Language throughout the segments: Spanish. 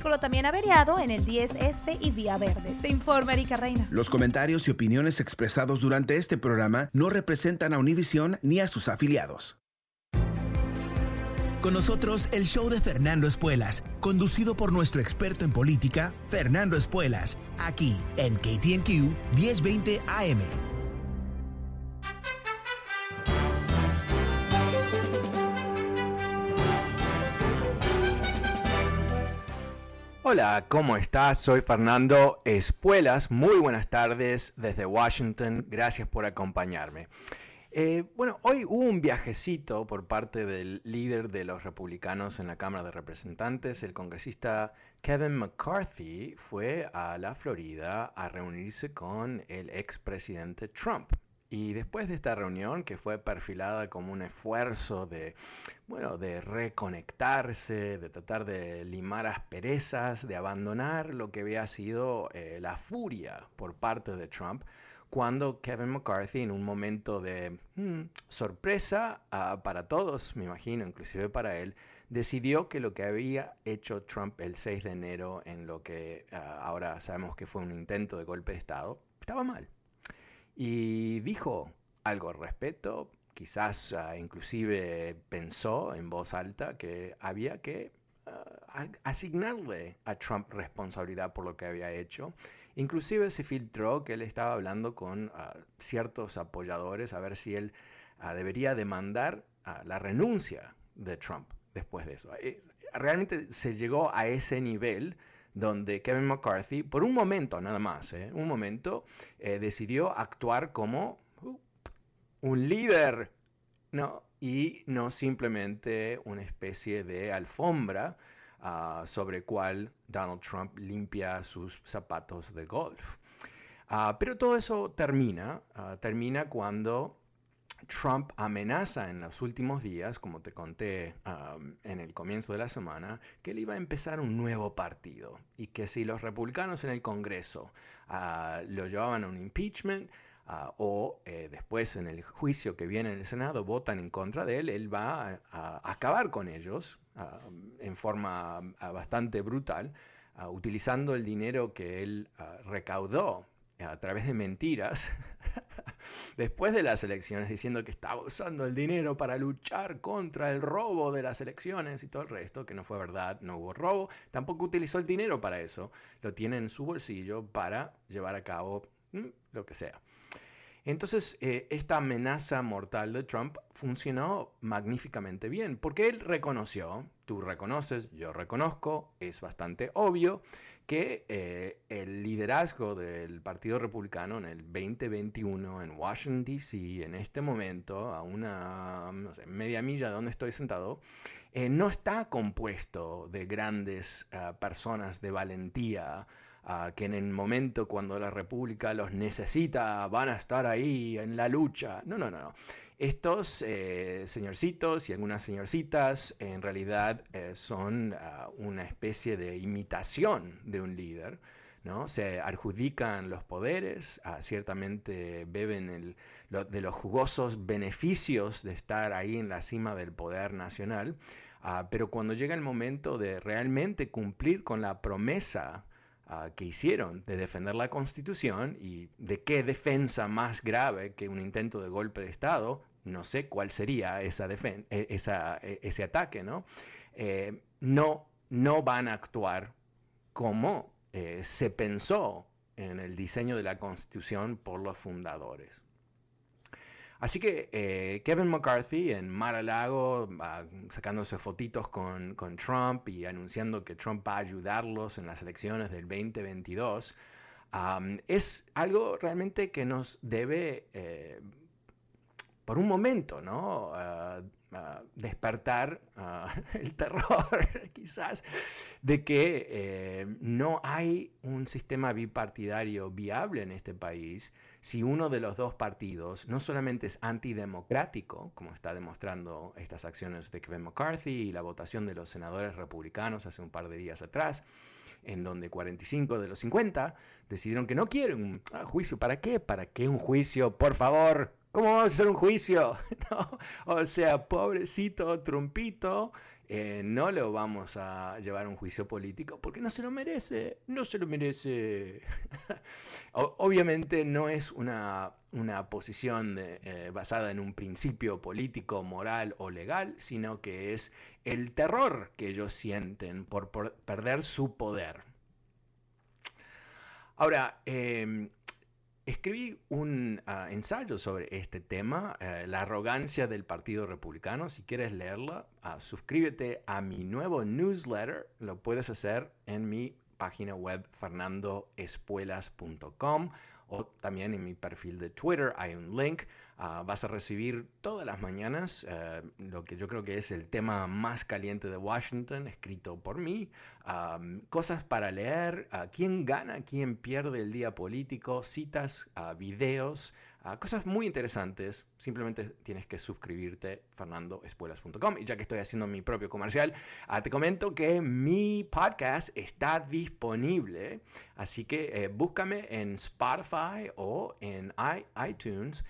vehículo también averiado en el 10 Este y Vía Verde. Te informa Erika Reina. Los comentarios y opiniones expresados durante este programa no representan a Univision ni a sus afiliados. Con nosotros el show de Fernando Espuelas, conducido por nuestro experto en política, Fernando Espuelas, aquí en KTNQ 1020 AM. Hola, ¿cómo estás? Soy Fernando Espuelas. Muy buenas tardes desde Washington. Gracias por acompañarme. Eh, bueno, hoy hubo un viajecito por parte del líder de los republicanos en la Cámara de Representantes, el congresista Kevin McCarthy, fue a la Florida a reunirse con el expresidente Trump. Y después de esta reunión, que fue perfilada como un esfuerzo de, bueno, de reconectarse, de tratar de limar asperezas, de abandonar lo que había sido eh, la furia por parte de Trump, cuando Kevin McCarthy, en un momento de mm, sorpresa ah, para todos, me imagino, inclusive para él, decidió que lo que había hecho Trump el 6 de enero en lo que ah, ahora sabemos que fue un intento de golpe de Estado, estaba mal y dijo algo al respecto, quizás uh, inclusive pensó en voz alta que había que uh, asignarle a Trump responsabilidad por lo que había hecho. Inclusive se filtró que él estaba hablando con uh, ciertos apoyadores a ver si él debería demandar la renuncia de Trump después de eso. Realmente se llegó a ese nivel donde Kevin McCarthy, por un momento nada más, ¿eh? un momento, eh, decidió actuar como uh, un líder, ¿no? Y no simplemente una especie de alfombra uh, sobre cual Donald Trump limpia sus zapatos de golf. Uh, pero todo eso termina, termina cuando Trump amenaza en los últimos días, como te conté en el comienzo de la semana, que él iba a empezar un nuevo partido y que si los republicanos en el Congreso ah, lo llevaban a un impeachment ah, o eh, después en el juicio que viene en el Senado votan en contra de él, él va a, acabar con ellos en forma bastante brutal, utilizando el dinero que él recaudó a través de mentiras después de las elecciones diciendo que estaba usando el dinero para luchar contra el robo de las elecciones y todo el resto, que no fue verdad, no hubo robo, tampoco utilizó el dinero para eso, lo tiene en su bolsillo para llevar a cabo mm, lo que sea. Entonces, eh, esta amenaza mortal de Trump funcionó magníficamente bien, porque él reconoció, tú reconoces, yo reconozco, es bastante obvio, que eh, el liderazgo del Partido Republicano en el 2021 en Washington, D.C., en este momento, a una media milla de donde estoy sentado, eh, no está compuesto de grandes ah, personas de valentía, ah, que en el momento cuando la República los necesita van a estar ahí en la lucha. No, no, no. Estos eh, señorcitos y algunas señorcitas en realidad eh, son ah, una especie de imitación de un líder. ¿no? Se adjudican los poderes, ah, ciertamente beben de los jugosos beneficios de estar ahí en la cima del poder nacional, ah, pero cuando llega el momento de realmente cumplir con la promesa que hicieron de defender la Constitución y de qué defensa más grave que un intento de golpe de Estado, no sé cuál sería esa e, e, ese ataque, ¿no? Eh, no, no van a actuar como eh, se pensó en el diseño de la Constitución por los fundadores. Así que eh, Kevin McCarthy en Mar-a-Lago, sacándose fotitos con, Trump y anunciando que Trump va a ayudarlos en las elecciones del 2022, es algo realmente que nos debe por un momento, ¿no? Ah, ah, despertar ah, el terror, quizás, de que eh, no hay un sistema bipartidario viable en este país si uno de los dos partidos no solamente es antidemocrático, como está demostrando estas acciones de Kevin McCarthy y la votación de los senadores republicanos hace un par de días atrás, en donde 45 de los 50 decidieron que no quieren un juicio. ¿Para qué? ¿Para qué un juicio? Por favor, ¿Cómo vamos a hacer un juicio? O sea, pobrecito Trumpito, eh, no lo vamos a llevar a un juicio político porque no se lo merece, no se lo merece. Obviamente no es una, posición eh, basada en un principio político, moral o legal, sino que es el terror que ellos sienten por, perder su poder. Ahora, em, Escribí un ah, ensayo sobre este tema, eh, la arrogancia del Partido Republicano. Si quieres leerlo, ah, suscríbete a mi nuevo newsletter. Lo puedes hacer en mi página web fernandoespuelas.com o también en mi perfil de Twitter hay un link. Ah, vas a recibir todas las mañanas eh, lo que yo creo que es el tema más caliente de Washington, escrito por mí. cosas para leer, quién gana, quién pierde el día político, citas, videos. Cosas muy interesantes, simplemente tienes que suscribirte fernandoespuelas.com. Y ya que estoy haciendo mi propio comercial, ah, te comento que mi podcast está disponible, así que eh, búscame en Spotify o en iTunes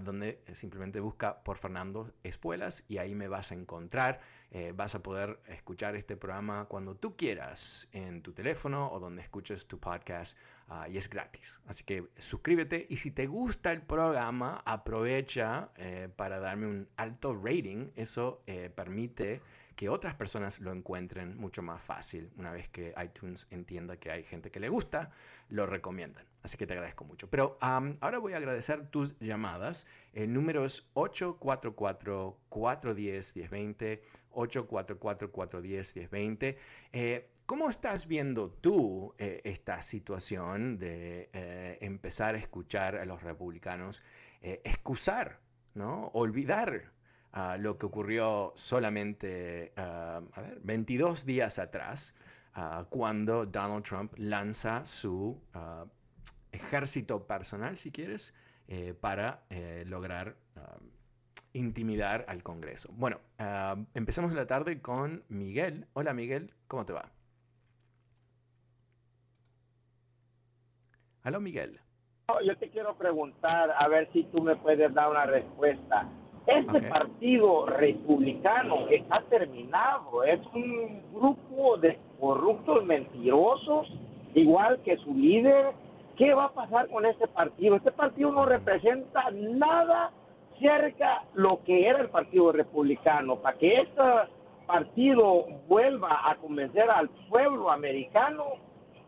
donde eh, simplemente busca por Fernando Espuelas y ahí me vas a encontrar. Eh, vas a poder escuchar este programa cuando tú quieras en tu teléfono o donde escuches tu podcast ah, y es gratis. Así que suscríbete y si te gusta el programa, aprovecha eh, para darme un alto rating. Eso permite que otras personas lo encuentren mucho más fácil. Una vez que iTunes entienda que hay gente que le gusta, lo recomiendan. Así que te agradezco mucho. Pero ahora voy a agradecer tus llamadas. El número es 844-410-1020, 844-410-1020. Eh, ¿Cómo estás viendo tú eh, esta situación de eh, empezar a escuchar a los republicanos excusar, ¿no? olvidar lo que ocurrió solamente, a ver, 22 días atrás, cuando Donald Trump lanza su ejército personal, si quieres, eh, para eh, lograr intimidar al Congreso. Bueno, empezamos la tarde con Miguel. Hola Miguel, ¿cómo te va? Hola Miguel. Yo te quiero preguntar, a ver si tú me puedes dar una respuesta. Este partido republicano está terminado, es un grupo de corruptos mentirosos, igual que su líder. ¿Qué va a pasar con este partido? Este partido no representa nada cerca lo que era el partido republicano. Para que este partido vuelva a convencer al pueblo americano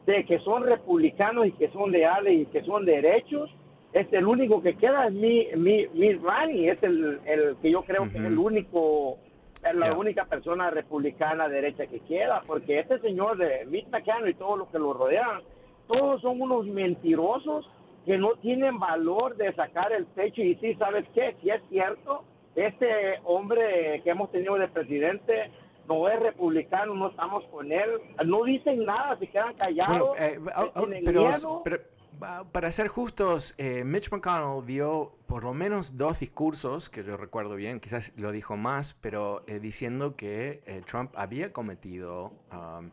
de que son republicanos y que son leales y que son derechos, este, el único que queda es mi, mi, mi es el, el que yo creo que es el único, la única persona republicana derecha que queda, porque este señor de Mitch McConnell y todos los que lo rodean, todos son unos mentirosos que no tienen valor de sacar el pecho y sí, ¿sabes qué? Si es cierto, este hombre que hemos tenido de presidente no es republicano, no estamos con él, no dicen nada, se quedan callados, eh, ah, ah, pero, para ser justos, eh, Mitch McConnell dio por lo menos dos discursos, que yo recuerdo bien, quizás lo dijo más, pero eh, diciendo que eh, Trump había cometido um,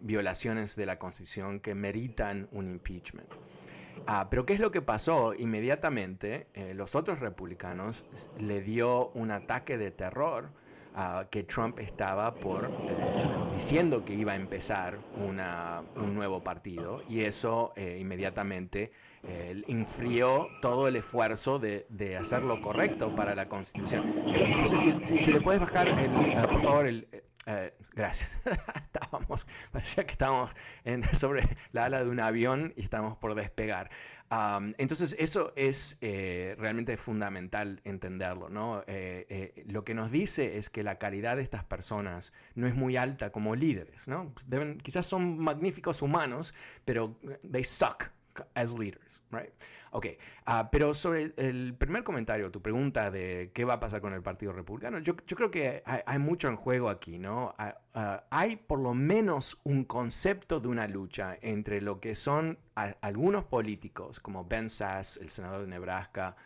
violaciones de la Constitución que meritan un impeachment. Ah, pero ¿qué es lo que pasó? Inmediatamente los otros republicanos le dio un ataque de terror que Trump estaba por diciendo que iba a empezar un nuevo partido y eso eh, inmediatamente eh, infrió todo el esfuerzo de, hacer lo correcto para la Constitución. No sé si, si, le puedes bajar, por favor, el, eh, gracias. estábamos, parecía que estábamos sobre la ala de un avión y estábamos por despegar. entonces, eso es eh, realmente fundamental entenderlo. ¿no? Eh, lo que nos dice es que la calidad de estas personas no es muy alta como líderes. ¿no? Quizás son magníficos humanos, pero they suck as leaders. Right? Ok, ah, pero sobre el, primer comentario, tu pregunta de qué va a pasar con el Partido Republicano, yo, creo que hay, mucho en juego aquí, ¿no? Ah, ah, hay por lo menos un concepto de una lucha entre lo que son algunos políticos, como Ben Sass, el senador de Nebraska,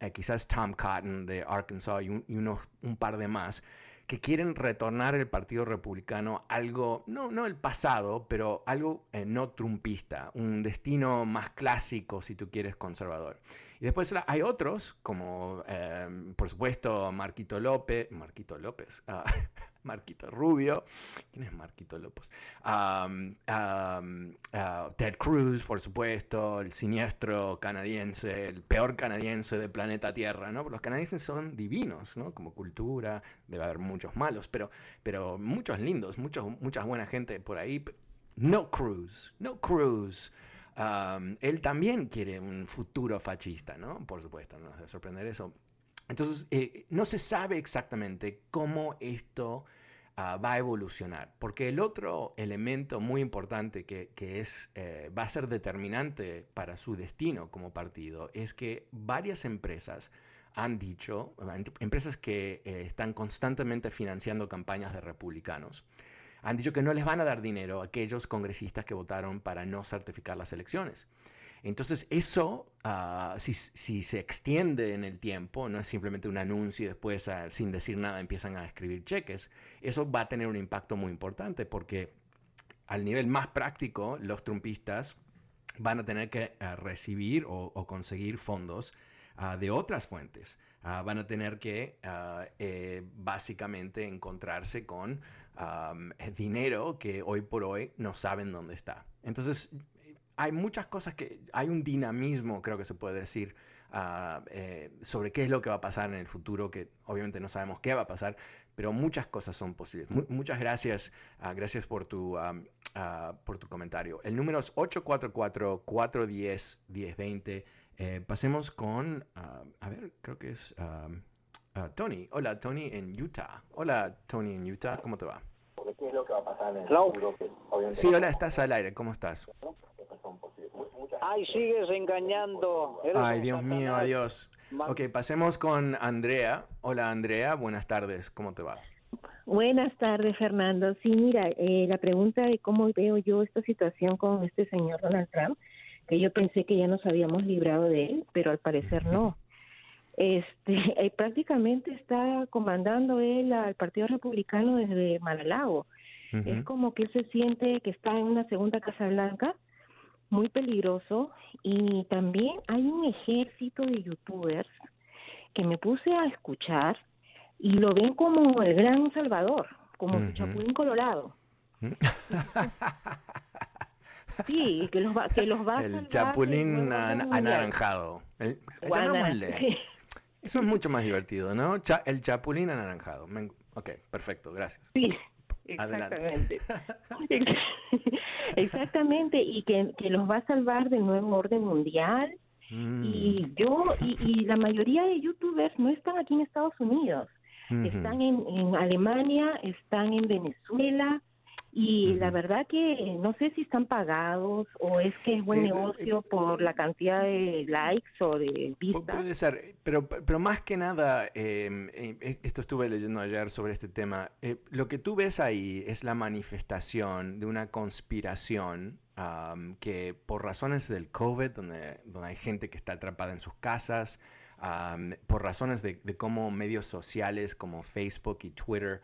eh, quizás Tom Cotton de Arkansas y, unos, un par de más, que quieren retornar el Partido Republicano algo, no, no el pasado, pero algo eh, no trumpista, un destino más clásico, si tú quieres, conservador. Y después hay otros, como em, por supuesto Marquito López, Marquito López, ah, Marquito Rubio, ¿quién es Marquito López? Ah, Ted Cruz, por supuesto, el siniestro canadiense, el peor canadiense del planeta Tierra, ¿no? Los canadienses son divinos, ¿no? Como cultura, debe haber muchos malos, pero, pero muchos lindos, muchos, mucha buena gente por ahí. No Cruz, no Cruz él también quiere un futuro fascista, ¿no? Por supuesto, no nos debe sorprender eso. Entonces, eh, no se sabe exactamente cómo esto ah, va a evolucionar, porque el otro elemento muy importante que, es, eh, va a ser determinante para su destino como partido es que varias empresas han dicho, empresas que eh, están constantemente financiando campañas de republicanos, han dicho que no les van a dar dinero a aquellos congresistas que votaron para no certificar las elecciones. Entonces eso, ah, si, se extiende en el tiempo, no es simplemente un anuncio y después ah, sin decir nada empiezan a escribir cheques, eso va a tener un impacto muy importante porque al nivel más práctico, los trumpistas van a tener que ah, recibir o, conseguir fondos de otras fuentes. van a tener que eh, básicamente encontrarse con dinero que hoy por hoy no saben dónde está. Entonces, hay muchas cosas que, hay un dinamismo, creo que se puede decir, ah, eh, sobre qué es lo que va a pasar en el futuro, que obviamente no sabemos qué va a pasar, pero muchas cosas son posibles. muchas gracias, uh, gracias por tu, uh, por tu comentario. El número es 844-410-1020. Eh, pasemos con, a ver, creo que es... Tony. Hola, Tony en Utah. Hola, Tony en Utah. ¿Cómo te va? ¿Qué es lo que va a pasar en el futuro? sí, hola, estás al aire. ¿Cómo estás? Ay, sigues engañando. Ay, Dios mío, adiós. Ok, pasemos con Andrea. Hola, Andrea. Buenas tardes. ¿Cómo te va? Buenas tardes, Fernando. Sí, mira, eh, la pregunta de cómo veo yo esta situación con este señor Donald Trump, que yo pensé que ya nos habíamos librado de él, pero al parecer no este eh, prácticamente está comandando él al Partido Republicano desde Malalago. Es como que él se siente que está en una segunda Casa Blanca, muy peligroso, y también hay un ejército de youtubers que me puse a escuchar y lo ven como el gran salvador, como el Chapulín Colorado. Sí, que los va, que los va El Chapulín anaranjado. El, eso es mucho más divertido, ¿no? el chapulín anaranjado. ok, perfecto, gracias. Sí, exactamente. exactamente, y que, los va a salvar del nuevo orden mundial. Mm. Y yo, y, la mayoría de youtubers no están aquí en Estados Unidos. Están en, en Alemania, están en Venezuela, y la verdad que no sé si están pagados o es que es buen eh, negocio eh, por la cantidad de likes o de vistas. Puede ser, pero, pero más que nada, em, eh, esto estuve leyendo ayer sobre este tema, lo que tú ves ahí es la manifestación de una conspiración que por razones del COVID, donde, donde hay gente que está atrapada en sus casas, por razones de, de, cómo medios sociales como Facebook y Twitter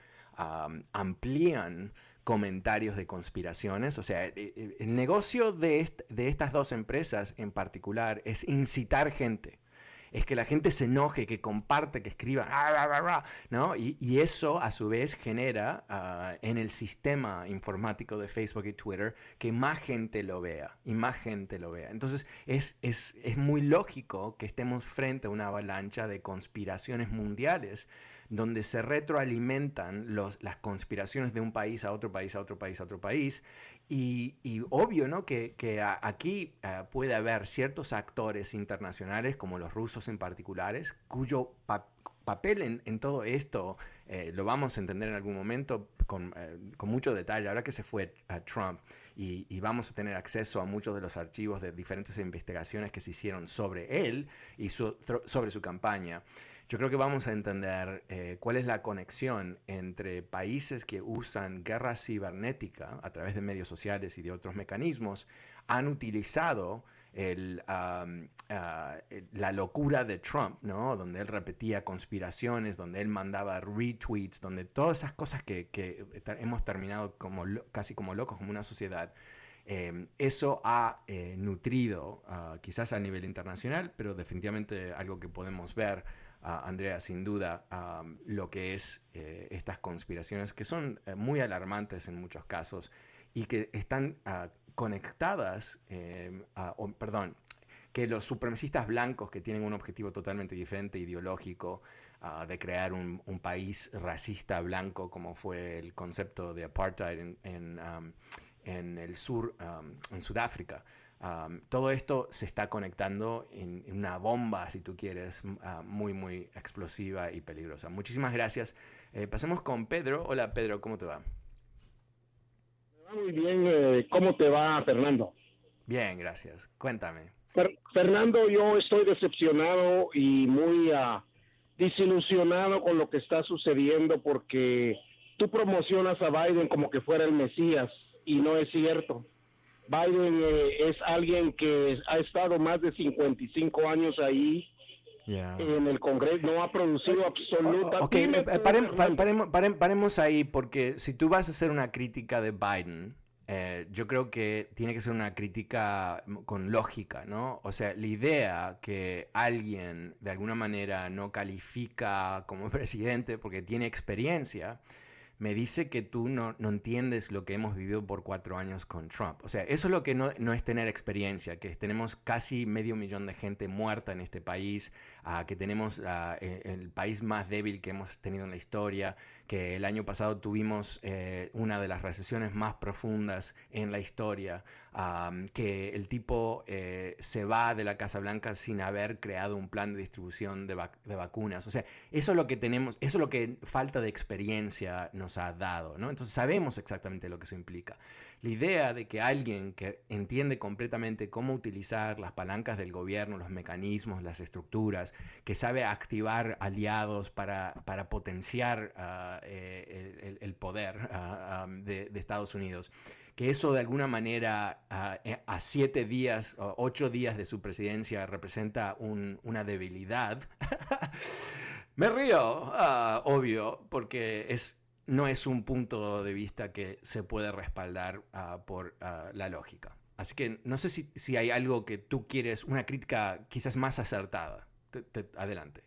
amplían comentarios de conspiraciones. O sea, eh, eh, el negocio de, de estas dos empresas en particular es incitar gente es que la gente se enoje, que comparte, que escriba, ¿no? Y, eso a su vez genera ah, en el sistema informático de Facebook y Twitter que más gente lo vea y más gente lo vea. Entonces es, es, es muy lógico que estemos frente a una avalancha de conspiraciones mundiales donde se retroalimentan los, las conspiraciones de un país a otro país, a otro país, a otro país. Y, obvio, ¿no? Que, aquí eh, puede haber ciertos actores internacionales, como los rusos en particulares, cuyo papel en, todo esto eh, lo vamos a entender en algún momento con, eh, mucho detalle. Ahora que se fue Trump y, y, vamos a tener acceso a muchos de los archivos de diferentes investigaciones que se hicieron sobre él y sobre su campaña yo creo que vamos a entender eh, cuál es la conexión entre países que usan guerra cibernética a través de medios sociales y de otros mecanismos, han utilizado ah, la locura de Trump, ¿no? donde él repetía conspiraciones, donde él mandaba retweets, donde todas esas cosas que, hemos terminado como, casi como locos como una sociedad, Em, eso ha eh, nutrido, ah, quizás a nivel internacional, pero definitivamente algo que podemos ver, Andrea, sin duda, lo que es eh, estas conspiraciones que son eh, muy alarmantes en muchos casos y que están ah, conectadas, em, perdón, que los supremacistas blancos que tienen un objetivo totalmente diferente, ideológico, de crear un, país racista blanco, como fue el concepto de apartheid en, en el sur, en Sudáfrica. Todo esto se está conectando en, una bomba, si tú quieres, muy, muy explosiva y peligrosa. Muchísimas gracias. Eh, pasemos con Pedro. Hola Pedro, ¿cómo te va? Muy bien, eh, ¿cómo te va Fernando? Bien, gracias. Cuéntame. Fernando, yo estoy decepcionado y muy uh, desilusionado con lo que está sucediendo porque tú promocionas a Biden como que fuera el Mesías y no es cierto. Biden eh, es alguien que ha estado más de 55 años ahí en el Congreso, no ha producido absolutamente... Ok, paremos, paremos, ahí porque si tú vas a hacer una crítica de Biden, eh, yo creo que tiene que ser una crítica con lógica, ¿no? O sea, la idea que alguien de alguna manera no califica como presidente porque tiene experiencia, me dice que tú no, entiendes lo que hemos vivido por cuatro años con Trump. O sea, eso es lo que no, es tener experiencia, que tenemos casi medio millón de gente muerta en este país, que tenemos e, el país más débil que hemos tenido en la historia, que el año pasado tuvimos eh, una de las recesiones más profundas en la historia, que el tipo eh, se va de la Casa Blanca sin haber creado un plan de distribución de, vacunas. O sea, eso es lo que tenemos, eso es lo que falta de experiencia nos ha dado, ¿no? Entonces sabemos exactamente lo que eso implica. La idea de que alguien que entiende completamente cómo utilizar las palancas del gobierno, los mecanismos, las estructuras, que sabe activar aliados para, para potenciar ah, eh, el, poder ah, de, de Estados Unidos, que eso de alguna manera eh, a, siete días o ocho días de su presidencia representa una debilidad. Me río, ah, obvio, porque es, no es un punto de vista que se puede respaldar ah, por ah, la lógica. Así que no sé si, hay algo que tú quieres, una crítica quizás más acertada. adelante.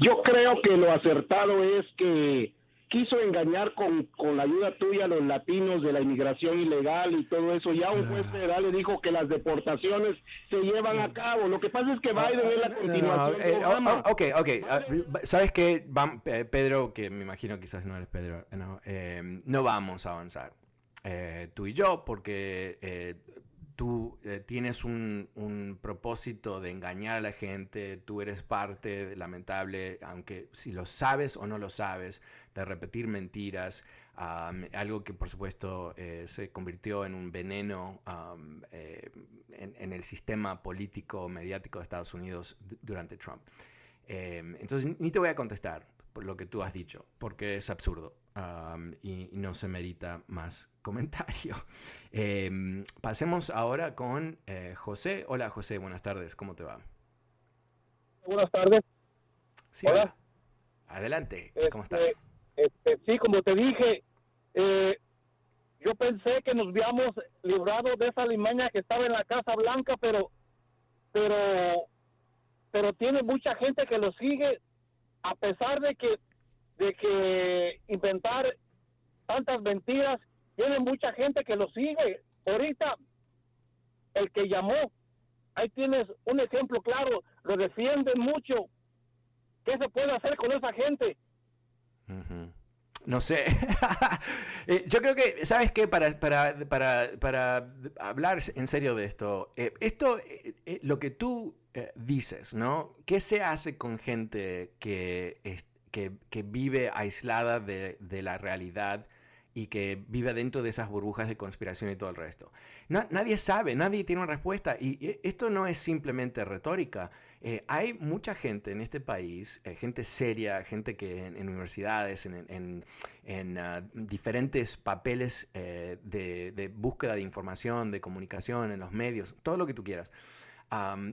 Yo creo que lo acertado es que quiso engañar con, con la ayuda tuya a los latinos de la inmigración ilegal y todo eso. Ya un juez federal le dijo que las deportaciones se llevan a cabo. Lo que pasa es que Biden es la continuación de eh, Obama. ok, ok. Ah, ¿Sabes qué, Pedro? Que me imagino quizás no eres Pedro. No, eh, no vamos a avanzar. Eh, tú y yo, porque tú eh, tienes un, propósito de engañar a la gente, tú eres parte, lamentable, aunque si lo sabes o no lo sabes, de repetir mentiras, algo que por supuesto eh, se convirtió en un veneno eh, en, el sistema político mediático de Estados Unidos durante Trump. entonces, ni te voy a contestar por lo que tú has dicho, porque es absurdo y, no se merita más comentario. Em, pasemos ahora con eh, José. Hola José, buenas tardes, ¿cómo te va? Buenas tardes. Sí, Hola. Adelante, ¿cómo estás? Este, sí, como te dije, eh, yo pensé que nos habíamos librado de esa limaña que estaba en la Casa Blanca, pero, pero, pero tiene mucha gente que lo sigue, a pesar de que de que inventar tantas mentiras, tiene mucha gente que lo sigue. Ahorita, el que llamó, ahí tienes un ejemplo claro, lo defienden mucho. ¿Qué se puede hacer con esa gente? No sé. Eh, yo creo que, ¿sabes qué? Para, para, para, para hablar en serio de esto, eh, esto, eh, lo que tú dices, ¿no? ¿Qué se hace con gente que, que, vive aislada de, la realidad y que vive dentro de esas burbujas de conspiración y todo el resto. nadie sabe, nadie tiene una respuesta y esto no es simplemente retórica. Eh, hay mucha gente en este país, eh, gente seria, gente que en, universidades, en, ah, diferentes papeles eh, de, de, búsqueda de información, de comunicación, en los medios, todo lo que tú quieras,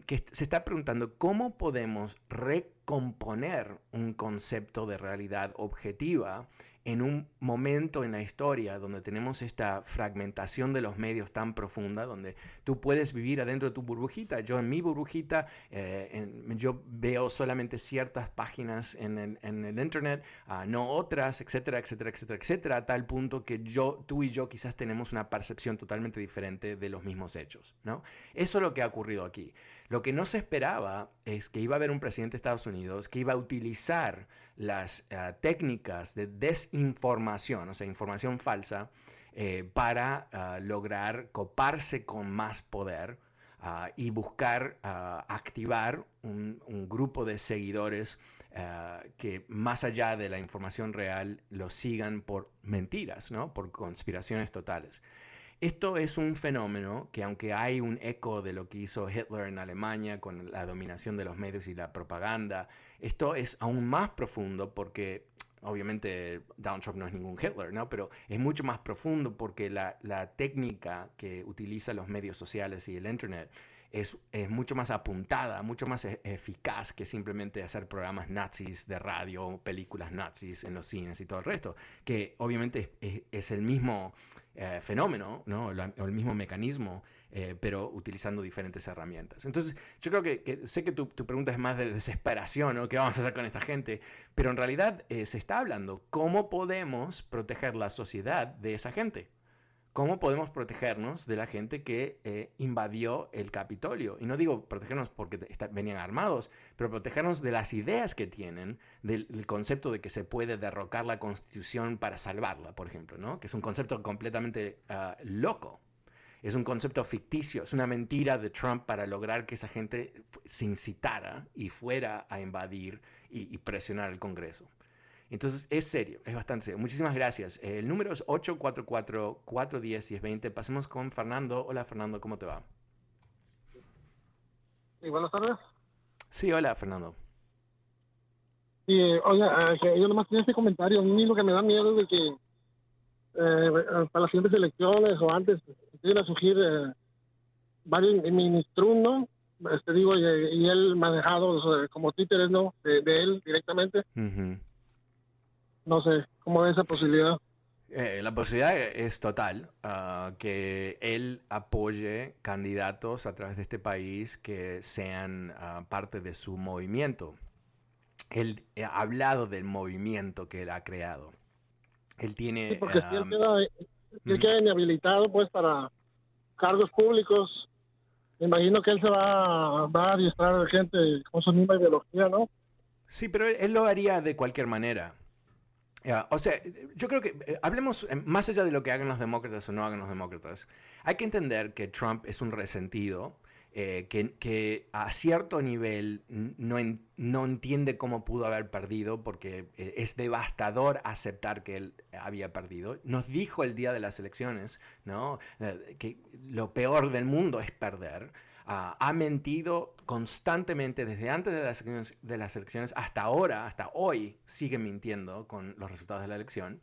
que se está preguntando cómo podemos recomponer un concepto de realidad objetiva en un momento en la historia donde tenemos esta fragmentación de los medios tan profunda, donde tú puedes vivir adentro de tu burbujita. Yo en mi burbujita, eh, yo veo solamente ciertas páginas en el, Internet, ah, no otras, etcétera, etcétera, etcétera, etcétera, a tal punto que yo, tú y yo quizás tenemos una percepción totalmente diferente de los mismos hechos. ¿no? Eso es lo que ha ocurrido aquí. Lo que no se esperaba es que iba a haber un presidente de Estados Unidos que iba a utilizar las eh, técnicas de desinformación, o sea, información falsa, eh, para ah, lograr coparse con más poder ah, y buscar ah, activar un, grupo de seguidores que más allá de la información real lo sigan por mentiras, ¿no? por conspiraciones totales. Esto es un fenómeno que aunque hay un eco de lo que hizo Hitler en Alemania con la dominación de los medios y la propaganda, esto es aún más profundo porque obviamente Donald Trump no es ningún Hitler, ¿no? Pero es mucho más profundo porque la, la técnica que utiliza los medios sociales y el Internet es, es, mucho más apuntada, mucho más e, eficaz que simplemente hacer programas nazis de radio, películas nazis en los cines y todo el resto, que obviamente es, el mismo eh, fenómeno, ¿no? el mismo mecanismo, eh, pero utilizando diferentes herramientas. Entonces, yo creo que, sé que tu, pregunta es más de desesperación, ¿no? ¿Qué vamos a hacer con esta gente? Pero en realidad eh, se está hablando cómo podemos proteger la sociedad de esa gente. ¿Cómo podemos protegernos de la gente que invadió el Capitolio? Y no digo protegernos porque venían armados, pero protegernos de las ideas que tienen, del, concepto de que se puede derrocar la Constitución para salvarla, por ejemplo, ¿no? que es un concepto completamente ah, loco. Es un concepto ficticio, es una mentira de Trump para lograr que esa gente se incitara y fuera a invadir y, y presionar el Congreso. Entonces, es serio, es bastante serio. Muchísimas gracias. El número es 844-410-1020. Pasemos con Fernando. Hola, Fernando, ¿cómo te va? Sí, buenas tardes. Sí, hola, Fernando. Sí, oye, yo nomás tenía este comentario. A mí lo que me da miedo es de que eh, para las siguientes elecciones o antes empiecen a surgir eh, varios ministros, ¿no? Este, digo, y, él manejado como títeres, ¿no? De, él directamente. No sé, ¿cómo ve esa posibilidad? Eh, la posibilidad es total, ah, que él apoye candidatos a través de este país que sean ah, parte de su movimiento. Él ha hablado del movimiento que él ha creado. Él tiene... porque si él queda, inhabilitado pues para cargos públicos, me imagino que él se va, va a adiestrar a gente con su misma ideología, ¿no? Sí, pero él lo haría de cualquier manera o sea, yo creo que eh, hablemos eh, más allá de lo que hagan los demócratas o no hagan los demócratas. Hay que entender que Trump es un resentido eh, que, a cierto nivel no, no, entiende cómo pudo haber perdido porque es devastador aceptar que él había perdido. Nos dijo el día de las elecciones ¿no? que lo peor del mundo es perder. Ah, ha mentido constantemente desde antes de las, de las elecciones hasta ahora, hasta hoy, sigue mintiendo con los resultados de la elección.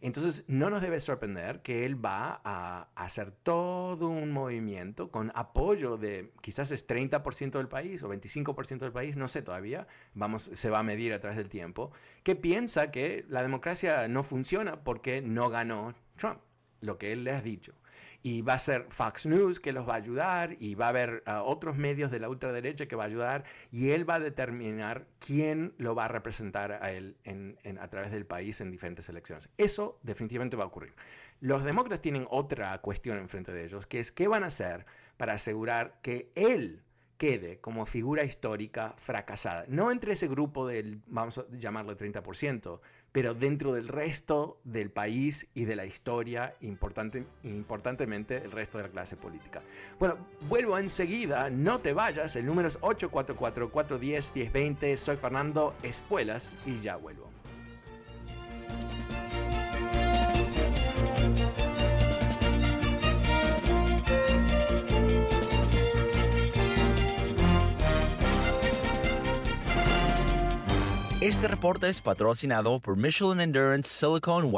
Entonces, no nos debe sorprender que él va a hacer todo un movimiento con apoyo de quizás es 30% del país o 25% del país, no sé todavía, vamos, se va a medir a través del tiempo, que piensa que la democracia no funciona porque no ganó Trump, lo que él le ha dicho y va a ser Fox News que los va a ayudar y va a haber ah, otros medios de la ultraderecha que va a ayudar y él va a determinar quién lo va a representar a él en, a través del país en diferentes elecciones. Eso definitivamente va a ocurrir. Los demócratas tienen otra cuestión enfrente de ellos, que es qué van a hacer para asegurar que él quede como figura histórica fracasada. No entre ese grupo del, vamos a llamarlo 30%, pero dentro del resto del país y de la historia, importante, importantemente el resto de la clase política. Bueno, vuelvo enseguida, no te vayas, el número es 844-410-1020, soy Fernando Espuelas y ya vuelvo. Este reporte es patrocinado por Michelin Endurance Silicone